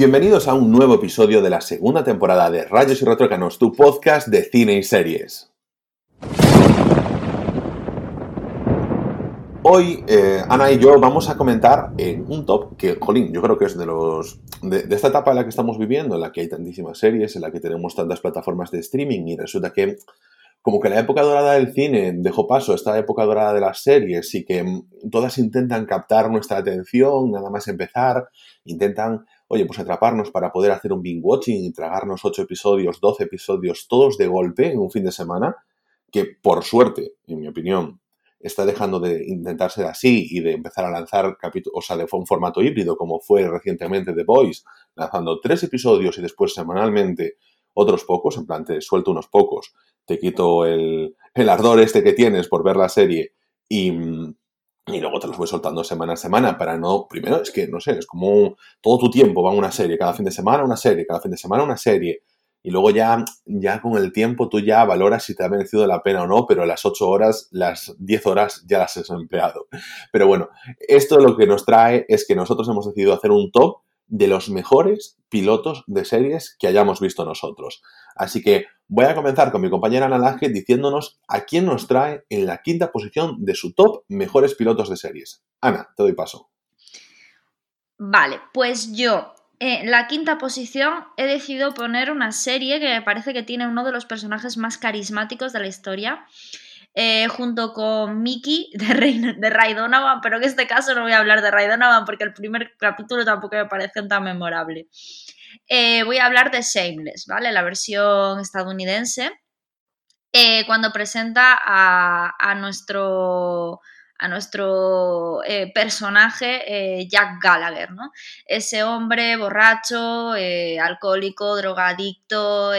Bienvenidos a un nuevo episodio de la segunda temporada de Rayos y Retrócanos, tu podcast de cine y series. Hoy eh, Ana y yo vamos a comentar en un top que, jolín, yo creo que es de los de, esta etapa en la que estamos viviendo, en la que hay tantísimas series, en la que tenemos tantas plataformas de streaming y resulta que como que la época dorada del cine dejó paso a esta época dorada de las series y que mm, todas intentan captar nuestra atención, nada más empezar, intentan, oye, pues atraparnos para poder hacer un binge watching y tragarnos 8 episodios, 12 episodios, todos de golpe en un fin de semana, que por suerte, en mi opinión, está dejando de intentarse así y de empezar a lanzar capítulos, o sea, de un formato híbrido como fue recientemente The Boys, lanzando tres episodios y después semanalmente otros pocos, en plan te suelto unos pocos, te quito el, el ardor este que tienes por ver la serie y, y luego te los voy soltando semana a semana para no, primero es que, no sé, es como todo tu tiempo va a una serie, cada fin de semana una serie, cada fin de semana una serie. Y luego ya, ya con el tiempo tú ya valoras si te ha merecido la pena o no, pero las 8 horas, las 10 horas ya las has empleado. Pero bueno, esto lo que nos trae es que nosotros hemos decidido hacer un top de los mejores pilotos de series que hayamos visto nosotros. Así que voy a comenzar con mi compañera Ana Laje diciéndonos a quién nos trae en la quinta posición de su top mejores pilotos de series. Ana, te doy paso. Vale, pues yo en la quinta posición he decidido poner una serie que me parece que tiene uno de los personajes más carismáticos de la historia eh, junto con Mickey de, Rey, de Ray Donovan, pero en este caso no voy a hablar de Ray Donovan porque el primer capítulo tampoco me parece tan memorable. Eh, voy a hablar de Shameless, ¿vale? La versión estadounidense. Eh, cuando presenta a, a nuestro a nuestro eh, personaje eh, Jack Gallagher, ¿no? Ese hombre borracho, eh, alcohólico, drogadicto,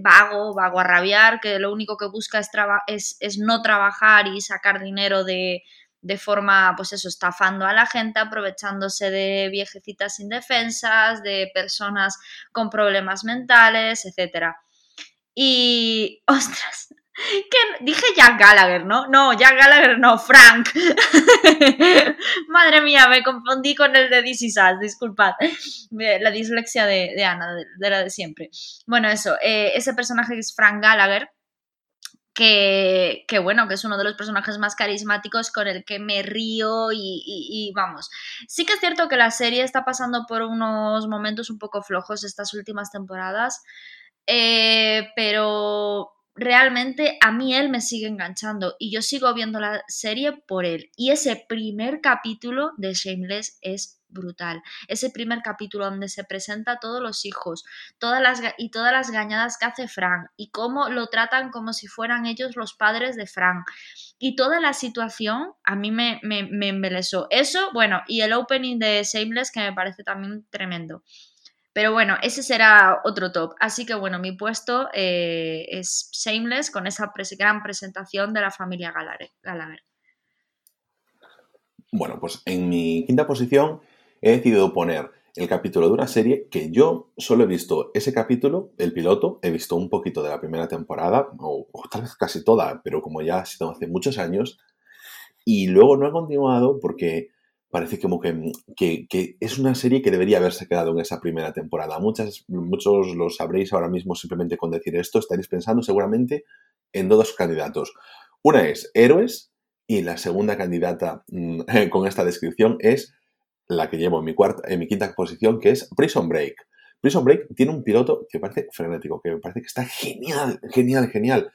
vago, vago a rabiar, que lo único que busca es, no trabajar y sacar dinero de, de forma, pues eso, estafando a la gente, aprovechándose de viejecitas indefensas, de personas con problemas mentales, etc. Y, ostras, Dije Jack Gallagher, ¿no? No, Jack Gallagher no, Frank. Madre mía, me confundí con el de DC Sass, disculpad. La dislexia de, Ana, de, la de siempre. Bueno, eso, eh, ese personaje es Frank Gallagher, que, bueno, que es uno de los personajes más carismáticos con el que me río y, y, vamos. Sí que es cierto que la serie está pasando por unos momentos un poco flojos estas últimas temporadas, eh, pero realmente a mí él me sigue enganchando y yo sigo viendo la serie por él. Y ese primer capítulo de Shameless es brutal. Ese primer capítulo donde se presenta a todos los hijos todas las, y todas las gañadas que hace Frank y cómo lo tratan como si fueran ellos los padres de Frank. Y toda la situación a mí me, me, me embelesó. Eso, bueno, y el opening de Shameless que me parece también tremendo. Pero bueno, ese será otro top. Así que bueno, mi puesto eh, es Shameless con esa gran presentación de la familia Gallagher. Bueno, pues en mi quinta posición he decidido poner el capítulo de una serie que yo solo he visto ese capítulo, el piloto, he visto un poquito de la primera temporada, o, o tal vez casi toda, pero como ya ha sido hace muchos años, y luego no he continuado porque parece como que, que, es una serie que debería haberse quedado en esa primera temporada. Muchas, muchos lo sabréis ahora mismo simplemente con decir esto, estaréis pensando seguramente en dos candidatos. Una es Héroes y la segunda candidata mm, con esta descripción es la que llevo en mi, cuarta, en mi quinta posición, que es Prison Break. Prison Break tiene un piloto que parece frenético, que me parece que está genial, genial, genial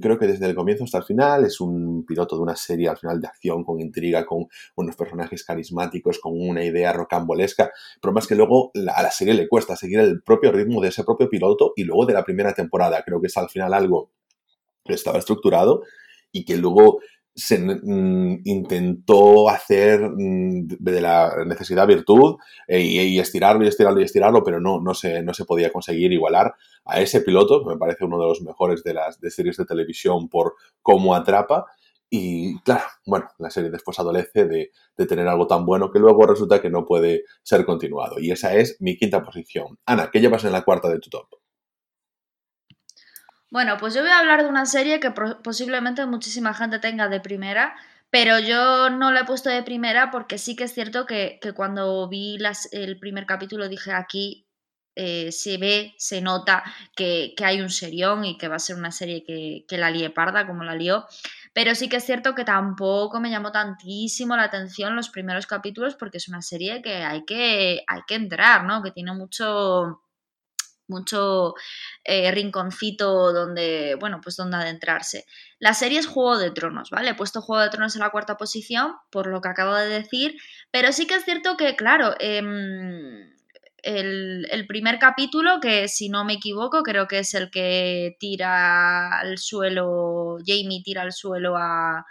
creo que desde el comienzo hasta el final es un piloto de una serie al final de acción, con intriga, con unos personajes carismáticos, con una idea rocambolesca, pero más que luego a la serie le cuesta seguir el propio ritmo de ese propio piloto y luego de la primera temporada. Creo que es al final algo que estaba estructurado y que luego se mm, intentó hacer mm, de la necesidad virtud eh, y, estirarlo y estirarlo y estirarlo, pero no, no, se, no se podía conseguir igualar a ese piloto, que me parece uno de los mejores de las de series de televisión por cómo atrapa. Y claro, bueno, la serie después adolece de, de tener algo tan bueno que luego resulta que no puede ser continuado. Y esa es mi quinta posición. Ana, ¿qué llevas en la cuarta de tu top? Bueno, pues yo voy a hablar de una serie que posiblemente muchísima gente tenga de primera, Pero yo no la he puesto de primera porque sí que es cierto que, cuando vi las, el primer capítulo dije aquí eh, se ve, se nota que, hay un serión y que va a ser una serie que, que la lie parda como la lió. Pero sí que es cierto que tampoco me llamó tantísimo la atención los primeros capítulos porque es una serie que hay que, hay que entrar, ¿no? Que tiene mucho mucho eh, rinconcito donde, bueno, pues donde adentrarse. La serie es Juego de Tronos, ¿vale? He puesto Juego de Tronos en la cuarta posición, por lo que acabo de decir, pero sí que es cierto que, claro, em, el, primer capítulo, que si no me equivoco, creo que es el que tira al suelo, Jamie tira al suelo a,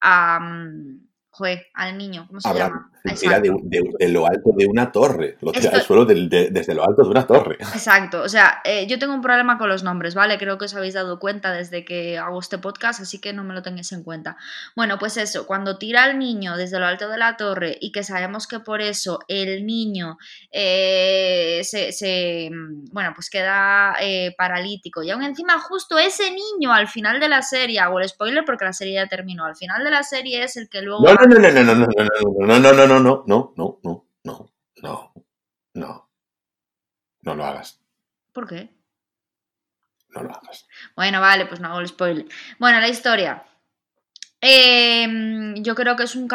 a, mm, Joder, al niño, ¿cómo se llama? Tira de, lo alto de una torre, lo tira al suelo desde lo alto de una torre. Exacto, o sea, eh, yo tengo un problema con los nombres, ¿vale? Creo que os habéis dado cuenta desde que hago este podcast, así que no me lo tengáis en cuenta. Bueno, pues eso, cuando tira al niño desde lo alto de la torre y que sabemos que por eso el niño eh, se, bueno, pues queda eh, paralítico y aún encima justo ese niño al final de la serie, hago el spoiler porque la serie ya terminó, al final de la serie es el que luego no, no, no, no, no, no, no, no, no, no, no, no, no, no, no, no, no, no. No lo hagas. ¿Por qué? No lo hagas. Bueno, vale, pues no hago el spoiler. Bueno, la historia. Em, yo creo que es un,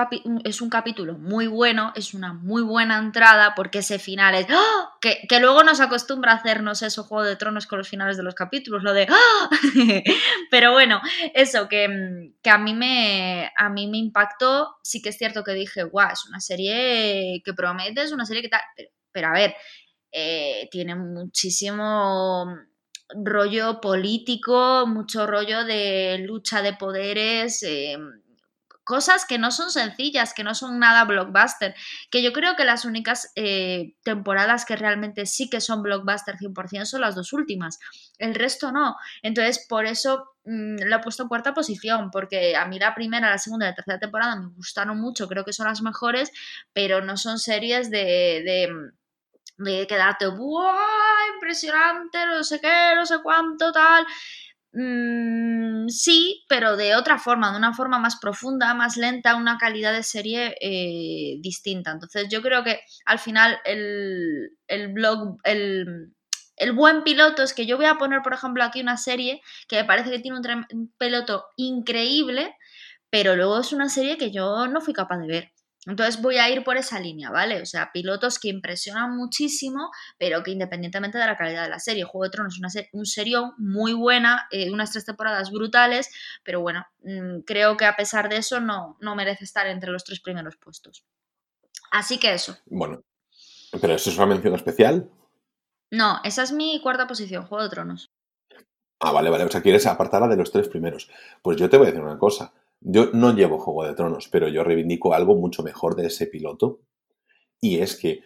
es un capítulo muy bueno, es una muy buena entrada porque ese final es... ¡ah! Que, luego nos acostumbra a hacernos eso, Juego de Tronos con los finales de los capítulos, lo de... ¡ah! Pero bueno, eso, que, a, mí me, a mí me impactó, sí que es cierto que dije, guau, es una serie que promete, es una serie que tal... Pero, a ver, eh, tiene muchísimo rollo político, mucho rollo de lucha de poderes, eh, cosas que no son sencillas, que no son nada blockbuster, que yo creo que las únicas eh, temporadas que realmente sí que son blockbuster 100% son las dos últimas, el resto no. Entonces, por eso mm, lo he puesto en cuarta posición, porque a mí la primera, la segunda y la tercera temporada me gustaron mucho, creo que son las mejores, pero no son series de de quedarte, ¡buah! Impresionante, no sé qué, no sé cuánto, tal. Mm, sí, pero de otra forma, de una forma más profunda, más lenta, una calidad de serie eh, distinta. Entonces yo creo que al final el, blog, el, el, buen piloto es que yo voy a poner, por ejemplo, aquí una serie que me parece que tiene un piloto increíble, pero luego es una serie que yo no fui capaz de ver. Entonces voy a ir por esa línea, ¿vale? O sea, pilotos que impresionan muchísimo, pero que independientemente de la calidad de la serie, Juego de Tronos es una un serión muy buena, eh, unas tres temporadas brutales, pero bueno, mm, creo que a pesar de eso no, no merece estar entre los tres primeros puestos. Así que eso. Bueno, pero ¿eso es una mención especial? No, esa es mi cuarta posición, Juego de Tronos. Ah, vale, vale. O sea, quieres apartarla de los tres primeros. Pues yo te voy a decir una cosa. Yo no llevo Juego de Tronos, pero yo reivindico algo mucho mejor de ese piloto. Y es que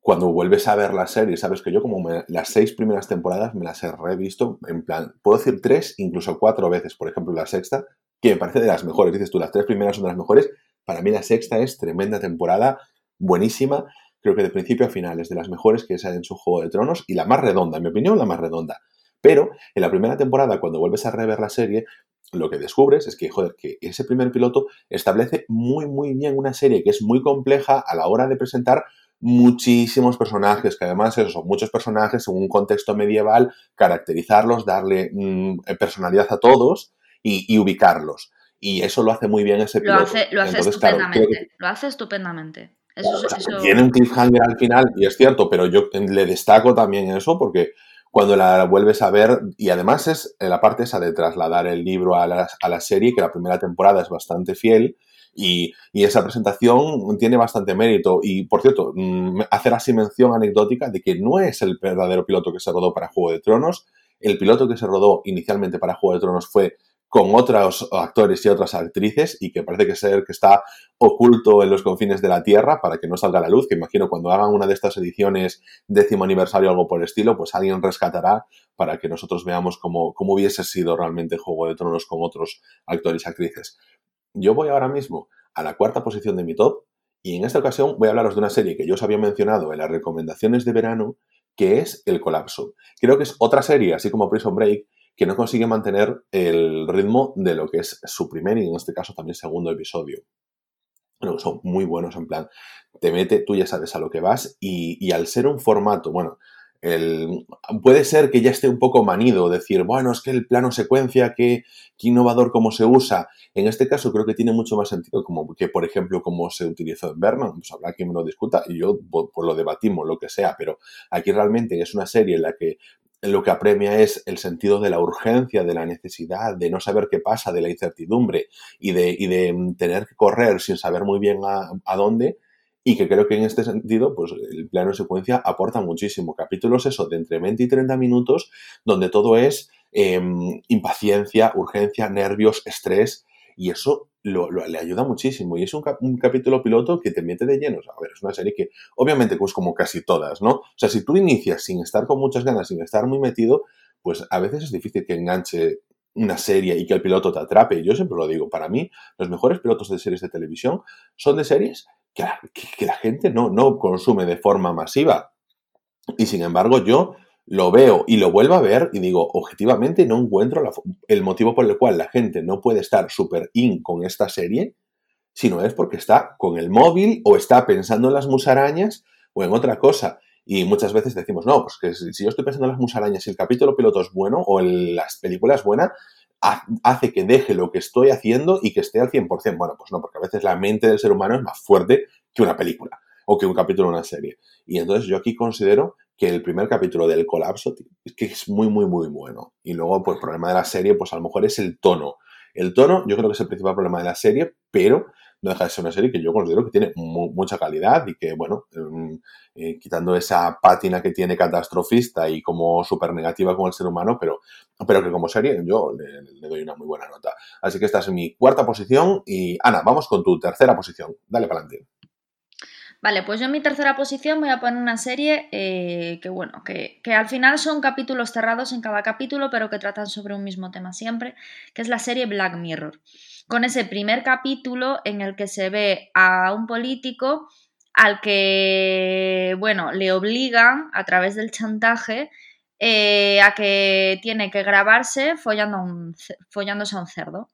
cuando vuelves a ver la serie, sabes que yo como las seis primeras temporadas me las he revisto, en plan, puedo decir tres, incluso cuatro veces, por ejemplo la sexta, que me parece de las mejores. Dices tú, las tres primeras son de las mejores. Para mí la sexta es tremenda temporada, buenísima. Creo que de principio a final es de las mejores que salen en su Juego de Tronos y la más redonda, en mi opinión, la más redonda. Pero en la primera temporada, cuando vuelves a rever la serie, lo que descubres es que, joder, que ese primer piloto establece muy, muy bien una serie que es muy compleja a la hora de presentar muchísimos personajes, que además son muchos personajes en un contexto medieval, caracterizarlos, darle mm, personalidad a todos y, ubicarlos. Y eso lo hace muy bien ese piloto. Lo hace, lo hace estupendamente. Lo hace estupendamente. Tiene un cliffhanger al final, y es cierto, pero yo le destaco también eso porque cuando la vuelves a ver, y además es la parte esa de trasladar el libro a la, a la serie, que la primera temporada es bastante fiel, y, y, esa presentación tiene bastante mérito. Y, por cierto, mm, hacer así mención anecdótica de que no es el verdadero piloto que se rodó para Juego de Tronos. El piloto que se rodó inicialmente para Juego de Tronos fue con otros actores y otras actrices y que parece que ser que está oculto en los confines de la Tierra para que no salga a la luz, que imagino cuando hagan una de estas ediciones décimo aniversario o algo por el estilo, pues alguien rescatará para que nosotros veamos cómo, cómo hubiese sido realmente Juego de Tronos con otros actores y actrices. Yo voy ahora mismo a la cuarta posición de mi top y en esta ocasión voy a hablaros de una serie que yo os había mencionado en las recomendaciones de verano, que es El Colapso. Creo que es otra serie, así como Prison Break, que no consigue mantener el ritmo de lo que es su primer y en este caso también segundo episodio. Bueno, son muy buenos en plan, te mete, tú ya sabes a lo que vas y, al ser un formato, bueno, el, puede ser que ya esté un poco manido, decir, bueno, es que el plano secuencia, qué, innovador cómo se usa. En este caso creo que tiene mucho más sentido como que, por ejemplo, como se utilizó en Berman, pues habrá quien me lo discuta y yo pues, lo debatimos, lo que sea, pero aquí realmente es una serie en la que lo que apremia es el sentido de la urgencia, de la necesidad, de no saber qué pasa, de la incertidumbre y de, y de tener que correr sin saber muy bien a, a dónde y que creo que en este sentido, pues el plano de secuencia aporta muchísimo. Capítulos eso, de entre 20 y 30 minutos, donde todo es em, impaciencia, urgencia, nervios, estrés, y eso lo, le ayuda muchísimo. Y es un, capítulo piloto que te mete de llenos. A ver, es una serie que, obviamente, pues como casi todas, ¿no? O sea, si tú inicias sin estar con muchas ganas, sin estar muy metido, pues a veces es difícil que enganche una serie y que el piloto te atrape. Yo siempre lo digo, para mí los mejores pilotos de series de televisión son de series que la, gente no, no consume de forma masiva. Y sin embargo, yo lo veo y lo vuelvo a ver y digo, objetivamente no encuentro el motivo por el cual la gente no puede estar súper in con esta serie, sino es porque está con el móvil o está pensando en las musarañas o en otra cosa. Y muchas veces decimos, no, pues que si yo estoy pensando en las musarañas y el capítulo piloto es bueno o las películas buenas, hace que deje lo que estoy haciendo y que esté al 100%. Bueno, pues no, porque a veces la mente del ser humano es más fuerte que una película o que un capítulo de una serie. Y entonces yo aquí considero que el primer capítulo del colapso es que es muy, muy, muy bueno. Y luego, pues el problema de la serie, pues a lo mejor es el tono. El tono yo creo que es el principal problema de la serie, pero no deja de ser una serie que yo considero que tiene mucha calidad y que, bueno, em, eh, quitando esa pátina que tiene catastrofista y como súper negativa con el ser humano, pero, pero que como serie yo le, doy una muy buena nota. Así que esta es mi cuarta posición y Ana, vamos con tu tercera posición. Dale para adelante. Vale, pues yo en mi tercera posición voy a poner una serie eh, que, bueno, que, que, al final son capítulos cerrados en cada capítulo, pero que tratan sobre un mismo tema siempre, que es la serie Black Mirror con ese primer capítulo en el que se ve a un político al que, bueno, le obligan a través del chantaje eh, a que tiene que grabarse follando follándose a un cerdo.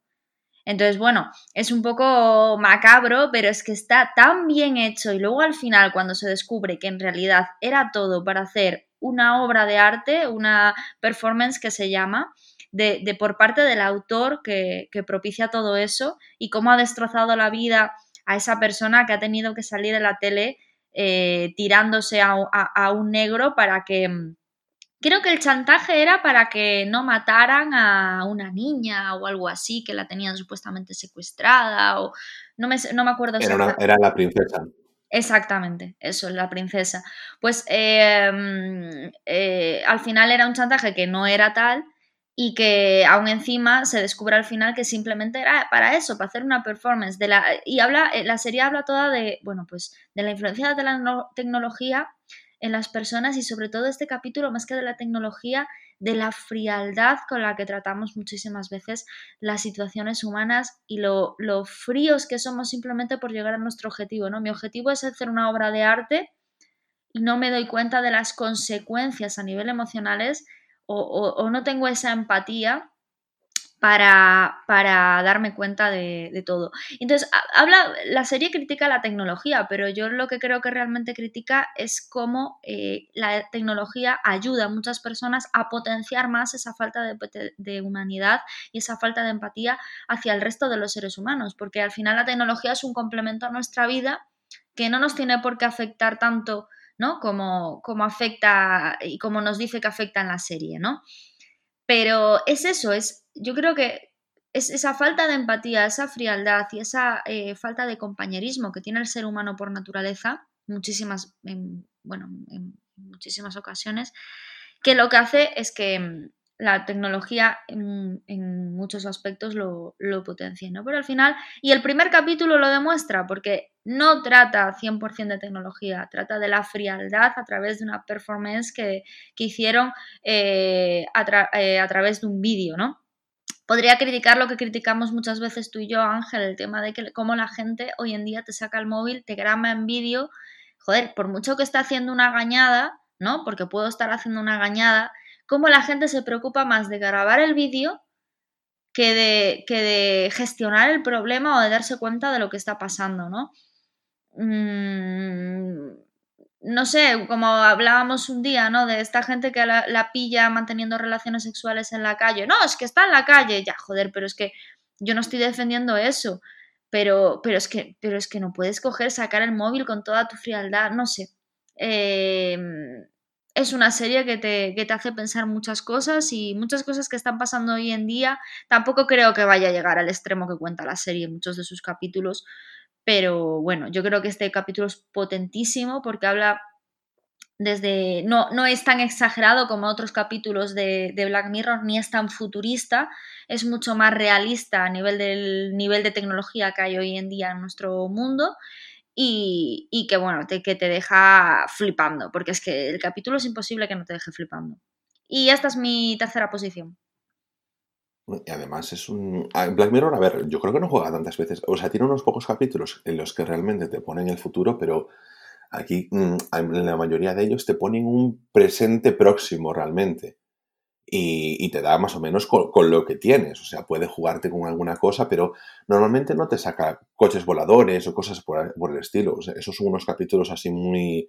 Entonces, bueno, es un poco macabro, pero es que está tan bien hecho y luego al final cuando se descubre que en realidad era todo para hacer una obra de arte, una performance que se llama, de, por parte del autor que, propicia todo eso y cómo ha destrozado la vida a esa persona que ha tenido que salir de la tele eh, tirándose a, un negro para que... Creo que el chantaje era para que no mataran a una niña o algo así, que la tenían supuestamente secuestrada o no me, no me acuerdo. Era, era la princesa. Exactamente, eso, la princesa. Pues eh, mm, eh, al final era un chantaje que no era tal y que aún encima se descubre al final que simplemente era para eso, para hacer una performance de la y habla eh, la serie habla toda de, bueno, pues de la influencia de la tecnología en las personas y sobre todo este capítulo más que de la tecnología de la frialdad con la que tratamos muchísimas veces las situaciones humanas y lo, lo fríos que somos simplemente por llegar a nuestro objetivo, ¿no? Mi objetivo es hacer una obra de arte y no me doy cuenta de las consecuencias a nivel emocionales o, no tengo esa empatía para, para, darme cuenta de, todo. Entonces, habla, la serie critica la tecnología, pero yo lo que creo que realmente critica es cómo eh, la tecnología ayuda a muchas personas a potenciar más esa falta de, de, humanidad y esa falta de empatía hacia el resto de los seres humanos, porque al final la tecnología es un complemento a nuestra vida que no nos tiene por qué afectar tanto ¿no? Como, afecta y como nos dice que afecta en la serie, ¿no? Pero es eso, es, yo creo que es esa falta de empatía, esa frialdad y esa eh, falta de compañerismo que tiene el ser humano por naturaleza, muchísimas, bueno, en muchísimas ocasiones, que lo que hace es que la tecnología en, muchos aspectos lo, lo, potencia, ¿no? Pero al final, y el primer capítulo lo demuestra, porque no trata 100% de tecnología, trata de la frialdad a través de una performance que, hicieron eh, eh, a, través de un vídeo, ¿no? Podría criticar lo que criticamos muchas veces tú y yo, Ángel, el tema de que cómo la gente hoy en día te saca el móvil, te graba en vídeo, joder, por mucho que esté haciendo una gañada, ¿no? Porque puedo estar haciendo una gañada, cómo la gente se preocupa más de grabar el vídeo que de, que de gestionar el problema o de darse cuenta de lo que está pasando, ¿no? Mm, no sé, como hablábamos un día, ¿no? De esta gente que la, pilla manteniendo relaciones sexuales en la calle. No, es que está en la calle. Ya, joder, pero es que yo no estoy defendiendo eso. Pero, pero, es que, pero es que no puedes coger, sacar el móvil con toda tu frialdad. No sé. Em, es una serie que te, que te hace pensar muchas cosas y muchas cosas que están pasando hoy en día. Tampoco creo que vaya a llegar al extremo que cuenta la serie en muchos de sus capítulos pero bueno, yo creo que este capítulo es potentísimo porque habla desde. No, no es tan exagerado como otros capítulos de, Black Mirror, ni es tan futurista, es mucho más realista a nivel del nivel de tecnología que hay hoy en día en nuestro mundo. Y, y que bueno, te, que te deja flipando, porque es que el capítulo es imposible que no te deje flipando. Y esta es mi tercera posición. Y además es un... Black Mirror, a ver, yo creo que no juega tantas veces. O sea, tiene unos pocos capítulos en los que realmente te ponen el futuro, pero aquí mm, en la mayoría de ellos te ponen un presente próximo realmente. Y, te da más o menos con, lo que tienes. O sea, puede jugarte con alguna cosa, pero normalmente no te saca coches voladores o cosas por, el estilo. O sea, esos son unos capítulos así muy,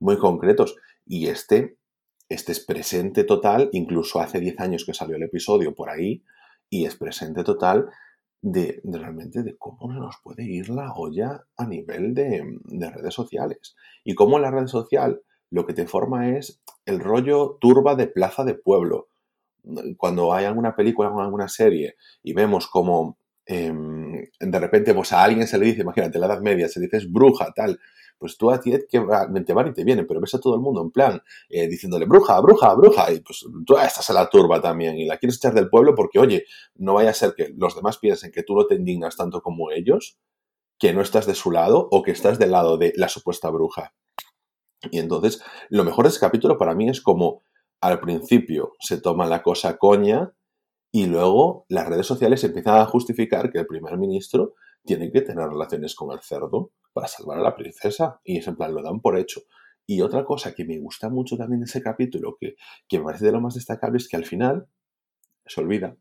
muy concretos. Y este este es presente total, incluso hace 10 años que salió el episodio por ahí, y es presente total de, realmente de cómo nos puede ir la olla a nivel de, redes sociales. Y cómo la red social lo que te forma es el rollo turba de plaza de pueblo. Cuando hay alguna película o alguna serie y vemos como em, de repente pues a alguien se le dice, imagínate, la Edad Media, se dice es bruja, tal, pues tú a ti que te van y te vienen, pero ves a todo el mundo en plan eh, diciéndole bruja, bruja, bruja, y pues tú estás a la turba también y la quieres echar del pueblo porque, oye, no vaya a ser que los demás piensen que tú no te indignas tanto como ellos, que no estás de su lado o que estás del lado de la supuesta bruja. Y entonces, lo mejor de ese capítulo para mí es como al principio se toma la cosa coña y luego las redes sociales empiezan a justificar que el primer ministro tiene que tener relaciones con el cerdo para salvar a la princesa. Y es en plan, lo dan por hecho. Y otra cosa que me gusta mucho también de ese capítulo, que, que me parece de lo más destacable, es que al final se olvida.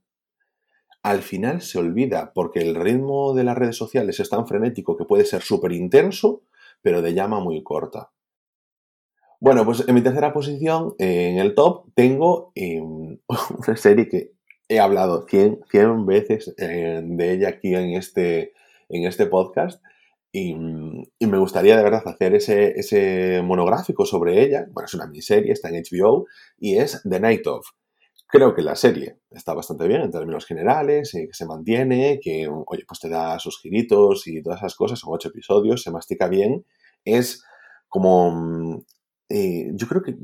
Al final se olvida porque el ritmo de las redes sociales es tan frenético que puede ser súper intenso, pero de llama muy corta. Bueno, pues en mi tercera posición, en el top, tengo em, una serie que he hablado 100, 100 veces eh, de ella aquí en este, en este podcast, y, me gustaría de verdad hacer ese, ese, monográfico sobre ella. Bueno, es una miniserie, está en HBO y es The Night of. Creo que la serie está bastante bien en términos generales, eh, que se mantiene, que, oye, pues te da sus giritos y todas esas cosas. Son ocho episodios, se mastica bien. Es como eh, yo creo que,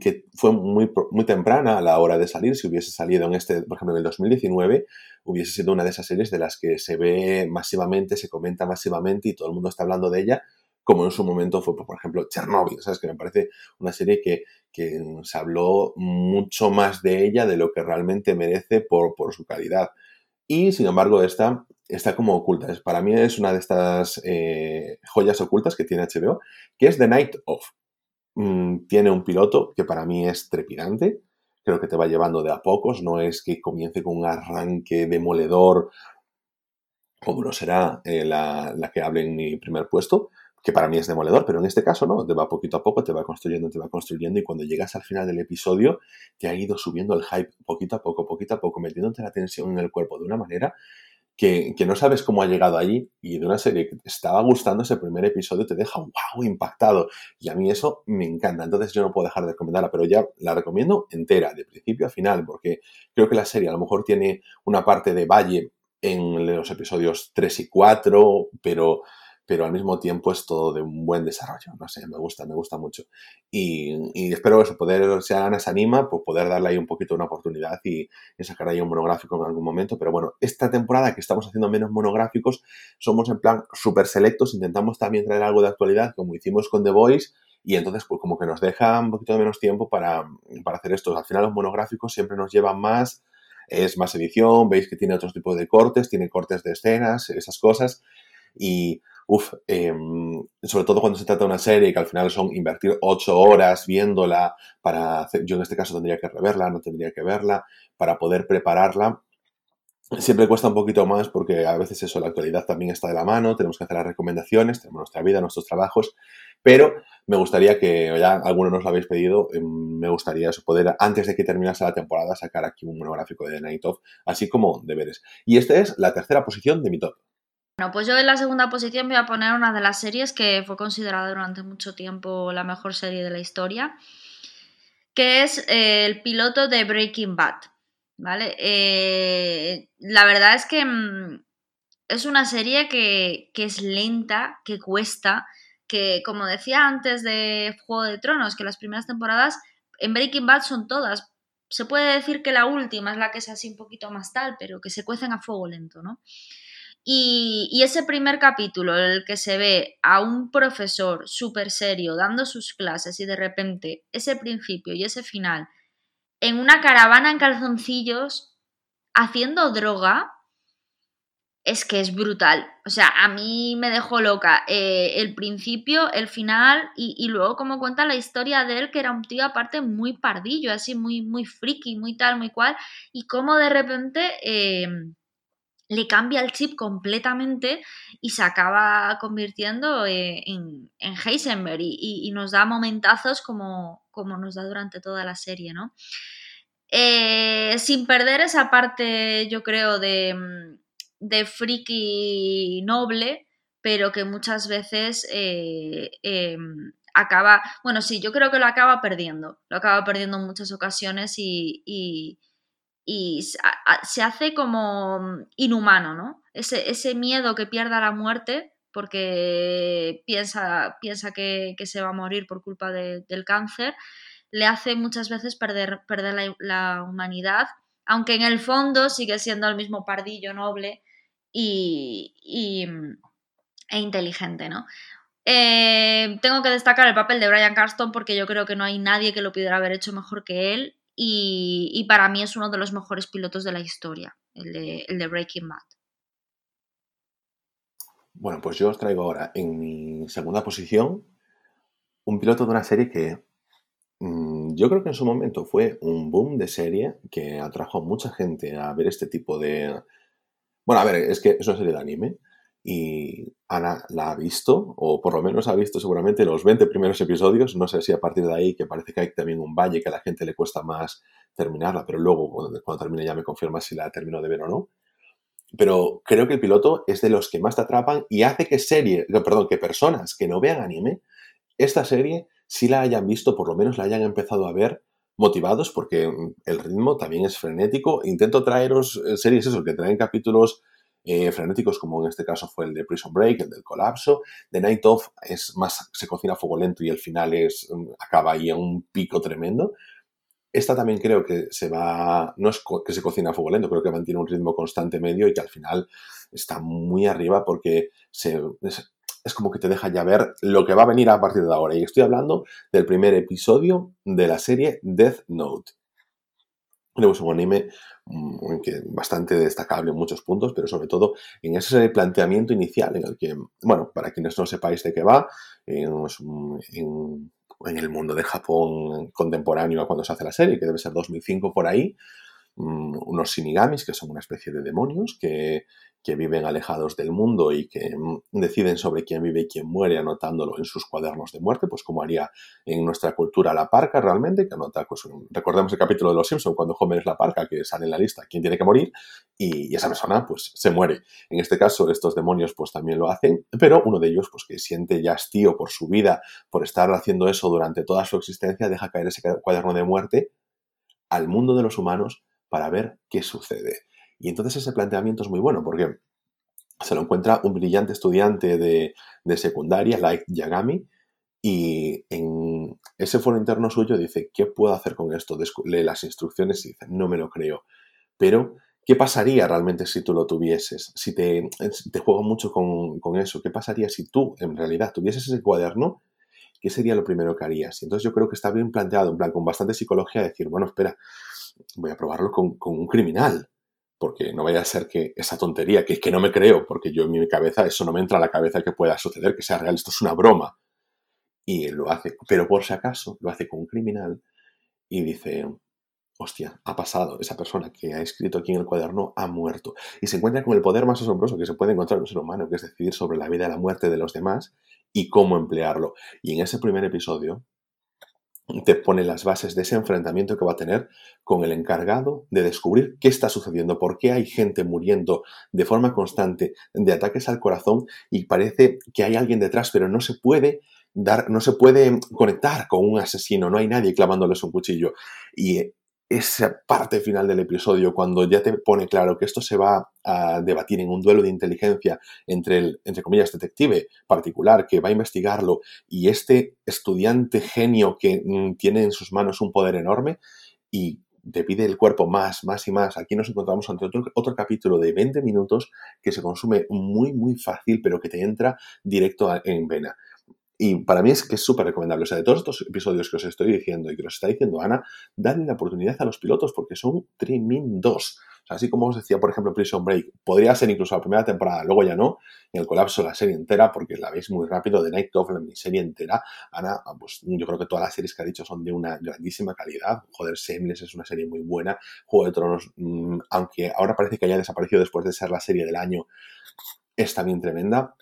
que, fue muy, muy temprana a la hora de salir. Si hubiese salido en este, por ejemplo, en el 2019, hubiese sido una de esas series de las que se ve masivamente, se comenta masivamente y todo el mundo está hablando de ella, como en su momento fue, por ejemplo, Chernobyl, ¿sabes? Que me parece una serie que, que se habló mucho más de ella de lo que realmente merece por, por su calidad. Y, sin embargo, esta está como oculta. Para mí es una de estas eh, joyas ocultas que tiene HBO, que es The Night Of. Mm, tiene un piloto que para mí es trepidante. Creo que te va llevando de a pocos. No es que comience con un arranque demoledor, como lo será eh, la, la, que hable en mi primer puesto, que para mí es demoledor, pero en este caso no. Te va poquito a poco, te va construyendo, te va construyendo. Y cuando llegas al final del episodio, te ha ido subiendo el hype poquito a poco, poquito a poco, metiéndote la tensión en el cuerpo de una manera que, no sabes cómo ha llegado allí y de una serie que te estaba gustando ese primer episodio te deja wow, impactado. Y a mí eso me encanta. Entonces yo no puedo dejar de recomendarla, pero ya la recomiendo entera, de principio a final, porque creo que la serie a lo mejor tiene una parte de valle en los episodios 3 y 4, pero pero al mismo tiempo es todo de un buen desarrollo. No sé, me gusta, me gusta mucho. Y, espero eso, poder, si Ana se anima, pues poder darle ahí un poquito una oportunidad y, sacar ahí un monográfico en algún momento. Pero bueno, esta temporada que estamos haciendo menos monográficos, somos en plan súper selectos, intentamos también traer algo de actualidad, como hicimos con The Voice, y entonces pues como que nos deja un poquito de menos tiempo para, para hacer esto. Al final los monográficos siempre nos llevan más es más edición, veis que tiene otros tipos de cortes, tiene cortes de escenas, esas cosas. Y uff, em, sobre todo cuando se trata de una serie que al final son invertir ocho horas viéndola para hacer, yo en este caso tendría que reverla, no tendría que verla, para poder prepararla. Siempre cuesta un poquito más porque a veces eso, la actualidad también está de la mano, tenemos que hacer las recomendaciones, tenemos nuestra vida, nuestros trabajos, pero me gustaría que, ya algunos nos lo habéis pedido, em, me gustaría poder, antes de que terminase la temporada, sacar aquí un monográfico de The Night of, así como deberes. Y esta es la tercera posición de mi top. Bueno, pues yo en la segunda posición voy a poner una de las series que fue considerada durante mucho tiempo la mejor serie de la historia, que es eh, el piloto de Breaking Bad. ¿Vale? Eh, la verdad es que mm, es una serie que, que, es lenta, que cuesta, que como decía antes de Juego de Tronos, que las primeras temporadas en Breaking Bad son todas. Se puede decir que la última es la que es así un poquito más tal, pero que se cuecen a fuego lento, ¿no? Y, ese primer capítulo en el que se ve a un profesor súper serio dando sus clases y de repente ese principio y ese final en una caravana en calzoncillos haciendo droga, es que es brutal. O sea, a mí me dejó loca eh, el principio, el final y, luego como cuenta la historia de él, que era un tío aparte muy pardillo, así muy, muy friki, muy tal, muy cual, y cómo de repente... Eh, le cambia el chip completamente y se acaba convirtiendo eh, en, en, Heisenberg y, nos da momentazos como, como, nos da durante toda la serie, ¿no? Eh, sin perder esa parte, yo creo, de, mm, de friki noble, pero que muchas veces eh, em, acaba, bueno, sí, yo creo que lo acaba perdiendo, lo acaba perdiendo en muchas ocasiones y y se hace como mm, inhumano, ¿no? Ese, ese miedo que pierda la muerte porque piensa, piensa que, se va a morir por culpa del cáncer, le hace muchas veces perder, perder la, humanidad, aunque en el fondo sigue siendo el mismo pardillo noble y, mm, e inteligente, ¿no? Eh, tengo que destacar el papel de Brian Carston porque yo creo que no hay nadie que lo pudiera haber hecho mejor que él y, para mí es uno de los mejores pilotos de la historia, el de, Breaking Bad. Bueno, pues yo os traigo ahora en mi segunda posición un piloto de una serie que mm, yo creo que en su momento fue un boom de serie que atrajo a mucha gente a ver este tipo de... Bueno, a ver, es que es una serie de anime y Ana la ha visto, o por lo menos ha visto seguramente los 20 primeros episodios. No sé si a partir de ahí, que parece que hay también un valle que a la gente le cuesta más terminarla, pero luego cuando, termine ya me confirma si la termino de ver o no. Pero creo que el piloto es de los que más te atrapan y hace que serie, perdón, que personas que no vean anime, esta serie si la hayan visto, por lo menos la hayan empezado a ver motivados porque el ritmo también es frenético. Intento traeros eh, series eso, que traen capítulos eh, frenéticos, como en este caso fue el de Prison Break, el del colapso. The Night Of es más, se cocina a fuego lento y el final es, mm, acaba ahí a un pico tremendo. Esta también creo que se va, no es que se cocina a fuego lento, creo que mantiene un ritmo constante medio y que al final está muy arriba porque es, es como que te deja ya ver lo que va a venir a partir de ahora. Y estoy hablando del primer episodio de la serie Death Note. Tenemos un anime mm, bastante destacable en muchos puntos, pero sobre todo en ese planteamiento inicial en el que, bueno, para quienes no sepáis de qué va, en, el mundo de Japón contemporáneo a cuando se hace la serie, que debe ser 2005 por ahí, mm, unos shinigamis, que son una especie de demonios que que viven alejados del mundo y que mm, deciden sobre quién vive y quién muere anotándolo en sus cuadernos de muerte, pues como haría en nuestra cultura la parca realmente, que anota, pues, recordemos el capítulo de Los Simpson cuando Homer es la parca, que sale en la lista quién tiene que morir y, esa persona pues se muere. En este caso estos demonios pues también lo hacen, pero uno de ellos pues que siente ya hastío por su vida, por estar haciendo eso durante toda su existencia, deja caer ese cuaderno de muerte al mundo de los humanos para ver qué sucede. Y entonces ese planteamiento es muy bueno porque se lo encuentra un brillante estudiante de, secundaria, Light Yagami, y en ese foro interno suyo dice, ¿qué puedo hacer con esto? Lee las instrucciones y dice, no me lo creo. Pero, ¿qué pasaría realmente si tú lo tuvieses? Si te, te juego mucho con, con, eso, ¿qué pasaría si tú en realidad tuvieses ese cuaderno? ¿Qué sería lo primero que harías? Y entonces yo creo que está bien planteado, en plan, con bastante psicología, decir, bueno, espera, voy a probarlo con, con un criminal porque no vaya a ser que esa tontería, que, que no me creo, porque yo en mi cabeza eso no me entra a la cabeza que pueda suceder, que sea real, esto es una broma. Y lo hace, pero por si acaso lo hace con un criminal y dice, hostia, ha pasado, esa persona que ha escrito aquí en el cuaderno ha muerto. Y se encuentra con el poder más asombroso que se puede encontrar en un ser humano, que es decidir sobre la vida y la muerte de los demás y cómo emplearlo. Y en ese primer episodio te pone las bases de ese enfrentamiento que va a tener con el encargado de descubrir qué está sucediendo, por qué hay gente muriendo de forma constante de ataques al corazón y parece que hay alguien detrás, pero no se puede dar, no se puede conectar con un asesino, no hay nadie clavándoles un cuchillo. Y esa parte final del episodio, cuando ya te pone claro que esto se va a debatir en un duelo de inteligencia entre el, entre comillas, detective particular que va a investigarlo y este estudiante genio que mm, tiene en sus manos un poder enorme y te pide el cuerpo más, más y más. Aquí nos encontramos ante otro, otro capítulo de 20 minutos que se consume muy, muy fácil, pero que te entra directo en vena. Y para mí es que es súper recomendable. O sea, de todos estos episodios que os estoy diciendo y que os está diciendo Ana, dadle la oportunidad a los pilotos porque son tremendos. O sea, así como os decía, por ejemplo, Prison Break, podría ser incluso la primera temporada, luego ya no, en el colapso la serie entera, porque la veis muy rápido, de Night of, la miniserie entera. Ana, pues yo creo que todas las series que ha dicho son de una grandísima calidad. Joder, Seamless es una serie muy buena. Juego de Tronos, mm, aunque ahora parece que haya desaparecido después de ser la serie del año, es también tremenda.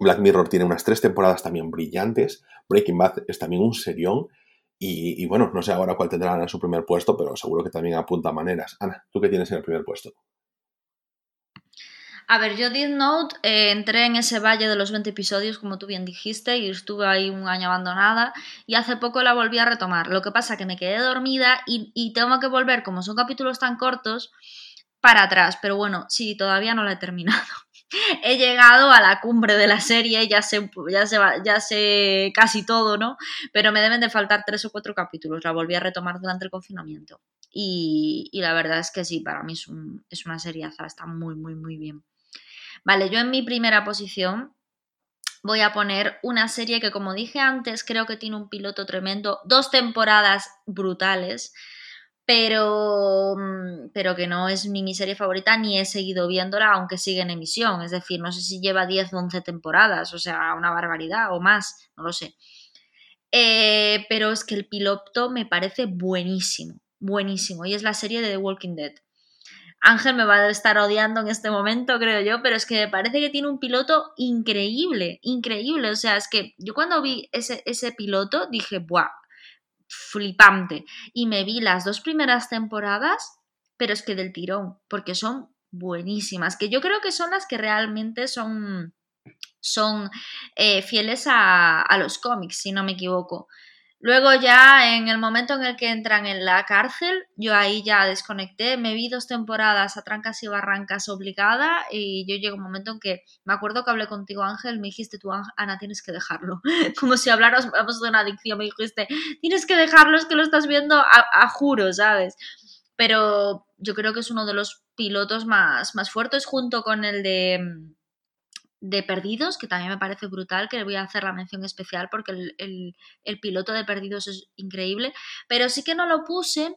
Black Mirror tiene unas tres temporadas también brillantes. Breaking Bad es también un serión. Y, bueno, no sé ahora cuál tendrán en su primer puesto, pero seguro que también apunta maneras. Ana, ¿tú qué tienes en el primer puesto? A ver, yo Death Note eh, entré en ese valle de los 20 episodios, como tú bien dijiste, y estuve ahí un año abandonada, y hace poco la volví a retomar. Lo que pasa que me quedé dormida y, y tengo que volver, como son capítulos tan cortos, para atrás. Pero bueno, sí, todavía no la he terminado. he llegado a la cumbre de la serie, ya sé, ya, sé, ya sé casi todo, ¿no? Pero me deben de faltar tres o cuatro capítulos. La volví a retomar durante el confinamiento. Y, la verdad es que sí, para mí es, un, es una seriaza, está muy, muy, muy bien. Vale, yo en mi primera posición voy a poner una serie que, como dije antes, creo que tiene un piloto tremendo, dos temporadas brutales pero, mm, pero que no es mi serie favorita ni he seguido viéndola aunque sigue en emisión. Es decir, no sé si lleva 10 o 11 temporadas, o sea, una barbaridad o más, no lo sé. Eh, pero es que el piloto me parece buenísimo, buenísimo, y es la serie de The Walking Dead. Ángel me va a estar odiando en este momento, creo yo, pero es que me parece que tiene un piloto increíble, increíble. O sea, es que yo cuando vi ese, ese piloto dije, ¡buah! Flipante. Y me vi las dos primeras temporadas, pero es que del tirón, porque son buenísimas, que yo creo que son las que realmente son, son eh, fieles a, a los cómics, si no me equivoco. Luego ya en el momento en el que entran en la cárcel, yo ahí ya desconecté, me vi dos temporadas a trancas y barrancas obligada y yo llegó un momento en que me acuerdo que hablé contigo Ángel, me dijiste tú Ana tienes que dejarlo, como si habláramos de una adicción, me dijiste tienes que dejarlo, es que lo estás viendo a, a juro, ¿sabes? Pero yo creo que es uno de los pilotos más, más fuertes junto con el de de Perdidos, que también me parece brutal, que le voy a hacer la mención especial porque el, el, piloto de Perdidos es increíble, pero sí que no lo puse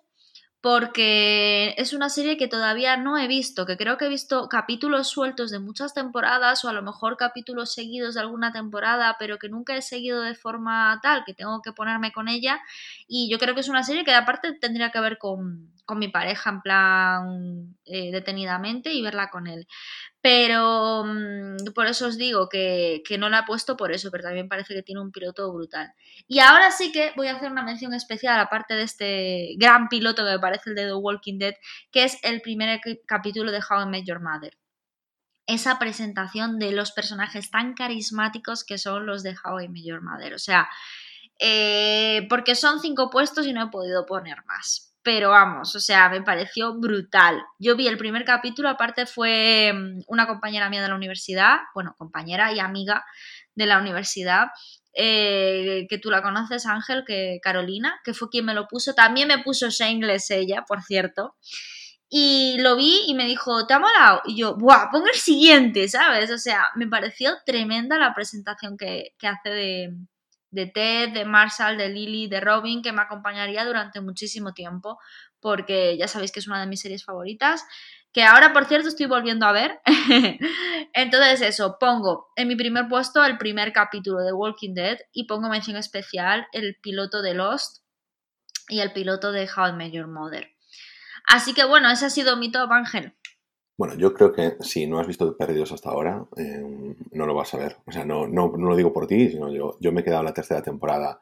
porque es una serie que todavía no he visto, que creo que he visto capítulos sueltos de muchas temporadas o a lo mejor capítulos seguidos de alguna temporada, pero que nunca he seguido de forma tal, que tengo que ponerme con ella. Y yo creo que es una serie que aparte tendría que ver con, con mi pareja en plan eh, detenidamente y verla con él. Pero mm, por eso os digo que, no la he puesto por eso, pero también parece que tiene un piloto brutal. Y ahora sí que voy a hacer una mención especial, aparte de este gran piloto que me parece el de The Walking Dead, que es el primer capítulo de How I Met Your Mother. Esa presentación de los personajes tan carismáticos que son los de How I Met Your Mother. O sea, eh, porque son cinco puestos y no he podido poner más pero vamos, o sea, me pareció brutal. Yo vi el primer capítulo, aparte fue mm, una compañera mía de la universidad, bueno, compañera y amiga de la universidad, eh, que tú la conoces, Ángel, que Carolina, que fue quien me lo puso. También me puso Shameless ella, por cierto. Y lo vi y me dijo, ¿te ha molado? Y yo, ¡buah! Pongo el siguiente, ¿sabes? O sea, me pareció tremenda la presentación que hace de, de Ted, de Marshall, de Lily, de Robin, que me acompañaría durante muchísimo tiempo, porque ya sabéis que es una de mis series favoritas, que ahora por cierto estoy volviendo a ver. Entonces eso, pongo en mi primer puesto el primer capítulo de Walking Dead y pongo mención especial el piloto de Lost y el piloto de How I Met Mother. Así que bueno, ese ha sido mi top, Ángel. Bueno, yo creo que si no has visto Perdidos hasta ahora, eh, no lo vas a ver. O sea, no, no, no, lo digo por ti, sino yo, yo me he quedado en la tercera temporada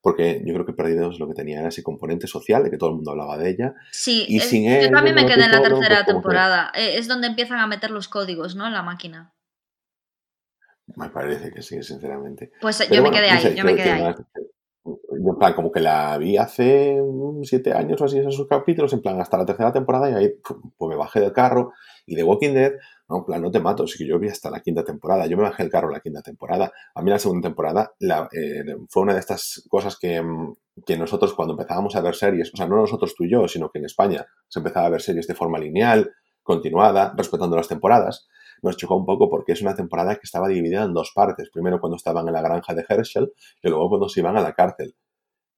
porque yo creo que Perdidos lo que tenía era ese componente social, de que todo el mundo hablaba de ella. Sí, y sin yo también me quedé en la tercera temporada. Eh, es donde empiezan a meter los códigos, ¿no? En la máquina. Me parece que sí, sinceramente. Pues yo me quedé ahí, yo me quedé ahí en plan, como que la vi hace siete años o así esos capítulos, en plan, hasta la tercera temporada y ahí pues me bajé del carro y de Walking Dead, no, en plan, no te mato, sí que yo vi hasta la quinta temporada, yo me bajé del carro la quinta temporada, a mí la segunda temporada eh, fue una de estas cosas que, que nosotros cuando empezábamos a ver series, o sea, no nosotros tú y yo, sino que en España se empezaba a ver series de forma lineal, continuada, respetando las temporadas, nos chocó un poco porque es una temporada que estaba dividida en dos partes. Primero cuando estaban en la granja de Herschel y luego cuando se iban a la cárcel.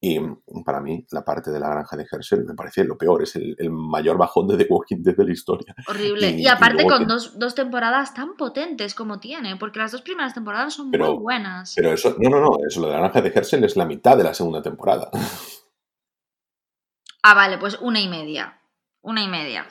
Y para mí, la parte de la granja de Herschel me parece lo peor, es el, mayor bajón de The Walking Dead de la historia. Horrible. Y, aparte con dos, dos, temporadas tan potentes como tiene, porque las dos primeras temporadas son muy buenas. Pero eso, no, no, no, eso lo de la granja de Herschel es la mitad de la segunda temporada. Ah, vale, pues una y media. Una y media.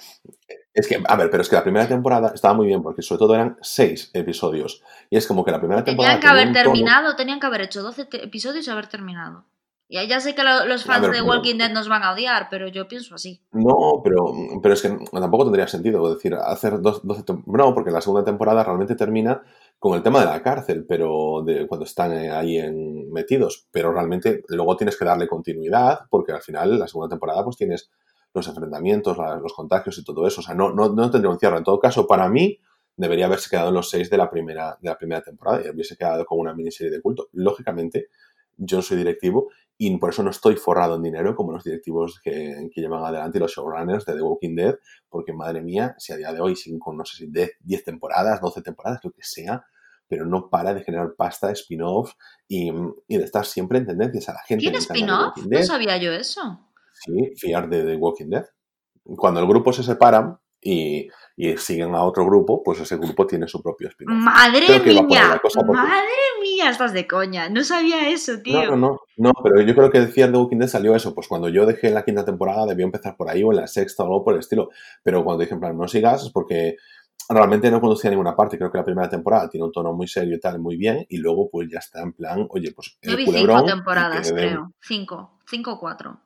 Es que, a ver, pero es que la primera temporada estaba muy bien porque sobre todo eran seis episodios. Y es como que la primera temporada. Tenían que haber terminado, tenían que haber hecho 12 episodios y haber terminado. Y ya sé que los fans de Walking Dead nos van a odiar, pero yo pienso así. No, pero, pero es que tampoco tendría sentido decir hacer 12 No, porque la segunda temporada realmente termina con el tema de la cárcel, pero de cuando están ahí en, metidos. Pero realmente luego tienes que darle continuidad, porque al final la segunda temporada pues tienes los enfrentamientos, los contagios y todo eso. O sea, no, no, no tendría un cierre. En todo caso, para mí, debería haberse quedado en los seis de la primera, de la primera temporada y hubiese quedado con una miniserie de culto. Lógicamente, yo soy directivo y por eso no estoy forrado en dinero como los directivos que, que llevan adelante los showrunners de The Walking Dead, porque madre mía, si a día de hoy siguen con, no sé si 10, temporadas, 12 temporadas, lo que sea, pero no para de generar pasta, spin-off y, y, de estar siempre en tendencias a la gente. ¿Tiene spin-off? No sabía yo eso. Sí, fiar de The Walking Dead. Cuando el grupo se separa y, siguen a otro grupo, pues ese grupo tiene su propio spin-off. ¡Madre mía! ¡Madre mía! Estás de coña. No sabía eso, tío. No, no, no, pero yo creo que de Fear the Walking Dead salió eso. Pues cuando yo dejé la quinta temporada debió empezar por ahí o en la sexta o algo por el estilo. Pero cuando dije, en plan, no sigas es porque realmente no conducía a ninguna parte. Creo que la primera temporada tiene un tono muy serio y tal, muy bien. Y luego pues ya está en plan, oye, pues... Yo vi cinco temporadas, creo. Cinco. Cinco o cuatro.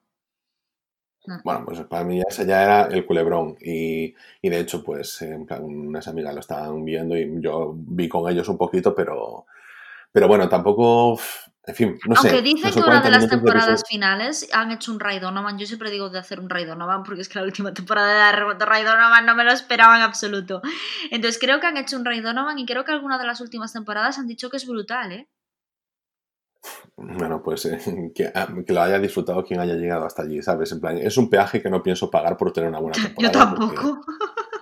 Bueno, pues para mí ese ya era el culebrón y, y de hecho pues en plan, unas amigas lo estaban viendo y yo vi con ellos un poquito, pero, pero bueno, tampoco, en fin, no sé. Aunque dicen que una de las temporadas finales han hecho un Ray Donovan, yo siempre digo de hacer un Ray Donovan porque es que la última temporada de Ray Donovan no me lo esperaba en absoluto. Entonces creo que han hecho un Ray Donovan y creo que alguna de las últimas temporadas han dicho que es brutal, ¿eh? Bueno, pues eh, ah, que, lo haya disfrutado quien haya llegado hasta allí, ¿sabes? En plan, es un peaje que no pienso pagar por tener una buena temporada. Yo tampoco.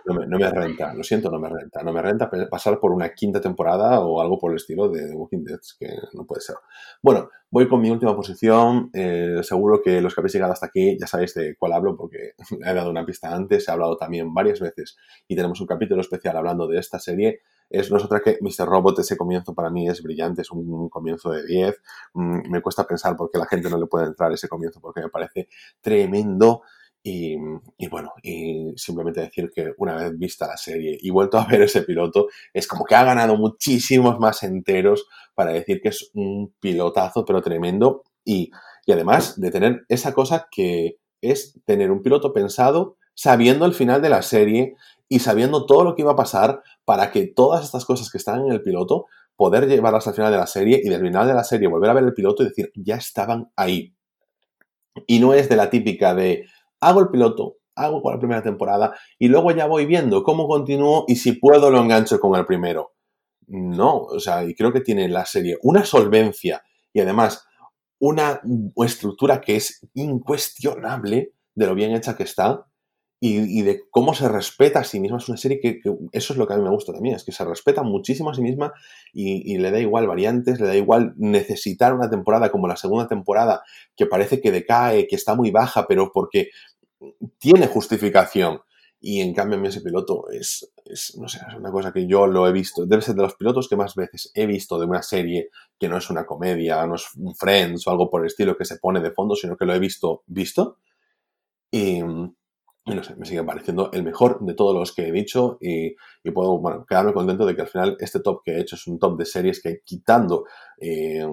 No me, renta, lo siento, no me renta. No me renta pasar por una quinta temporada o algo por el estilo de The Walking Dead, que no puede ser. Bueno, voy con mi última posición. Eh, seguro que los que habéis llegado hasta aquí ya sabéis de cuál hablo porque he dado una pista antes, he hablado también varias veces y tenemos un capítulo especial hablando de esta serie es no otra que Mr. Robot, ese comienzo para mí es brillante, es un comienzo de 10. Mm, me cuesta pensar por qué la gente no le puede entrar ese comienzo, porque me parece tremendo. Y, bueno, y simplemente decir que una vez vista la serie y vuelto a ver ese piloto, es como que ha ganado muchísimos más enteros para decir que es un pilotazo, pero tremendo. Y, y además de tener esa cosa que es tener un piloto pensado sabiendo el final de la serie y sabiendo todo lo que iba a pasar para que todas estas cosas que están en el piloto, poder llevarlas al final de la serie y del final de la serie volver a ver el piloto y decir, ya estaban ahí. Y no es de la típica de, hago el piloto, hago con la primera temporada y luego ya voy viendo cómo continúo y si puedo lo engancho con el primero. No, o sea, y creo que tiene la serie una solvencia y además una estructura que es incuestionable de lo bien hecha que está, y, de cómo se respeta a sí misma. Es una serie que, eso es lo que a mí me gusta también, es que se respeta muchísimo a sí misma y, le da igual variantes, le da igual necesitar una temporada como la segunda temporada, que parece que decae, que está muy baja, pero porque tiene justificación. Y en cambio, a mí ese piloto es, es, no sé, es una cosa que yo lo he visto. Debe ser de los pilotos que más veces he visto de una serie que no es una comedia, no es un Friends o algo por el estilo que se pone de fondo, sino que lo he visto, visto. Y, no sé, me sigue pareciendo el mejor de todos los que he dicho y, puedo bueno, quedarme contento de que al final este top que he hecho es un top de series que quitando eh,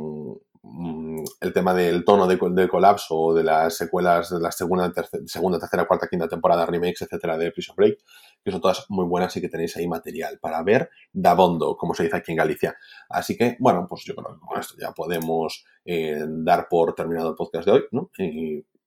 mm, el tema del tono de, colapso o de las secuelas de la segunda, tercera, cuarta, quinta temporada, remakes, etcétera, de Prison Break, que son todas muy buenas y que tenéis ahí material para ver dabondo, como se dice aquí en Galicia. Así que, bueno, pues yo creo que con esto ya podemos eh, dar por terminado el podcast de hoy, ¿no?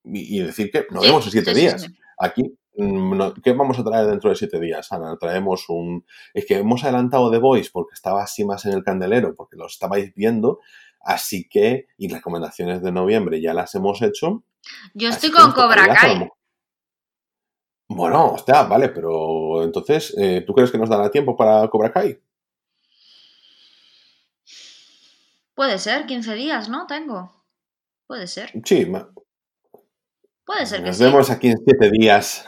Decir que nos vemos en siete días. Aquí, mm, ¿qué vamos a traer dentro de siete días, Ana? Traemos un... Es que hemos adelantado The Voice porque estaba así más en el candelero, porque lo estabais viendo, así que, y recomendaciones de noviembre ya las hemos hecho. Yo estoy con Cobra Kai. Bueno, hostia, vale, pero entonces, eh, ¿tú crees que nos dará tiempo para Cobra Kai? Puede ser, 15 días, ¿no? Tengo. Puede ser. Sí, Puede ser que Nos vemos aquí en siete días.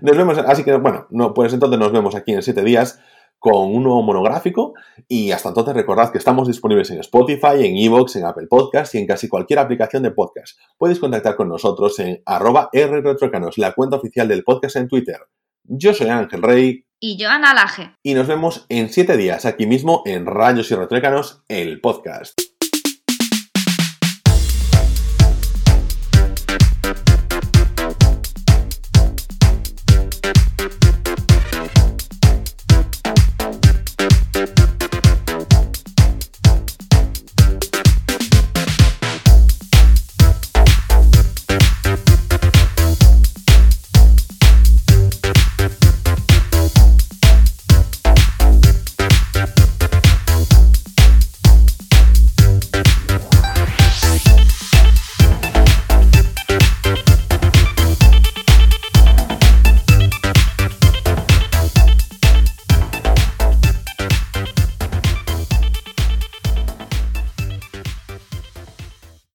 Nos vemos, así que bueno, no, pues entonces nos vemos aquí en siete días con un nuevo monográfico y hasta entonces recordad que estamos disponibles en Spotify, en Evox, en Apple Podcasts y en casi cualquier aplicación de podcast. Puedes contactar con nosotros en arroba rretrocanos, la cuenta oficial del podcast en Twitter. Yo soy Ángel Rey. Y yo Ana Laje. Y nos vemos en siete días aquí mismo en Rayos y Retrócanos, el podcast.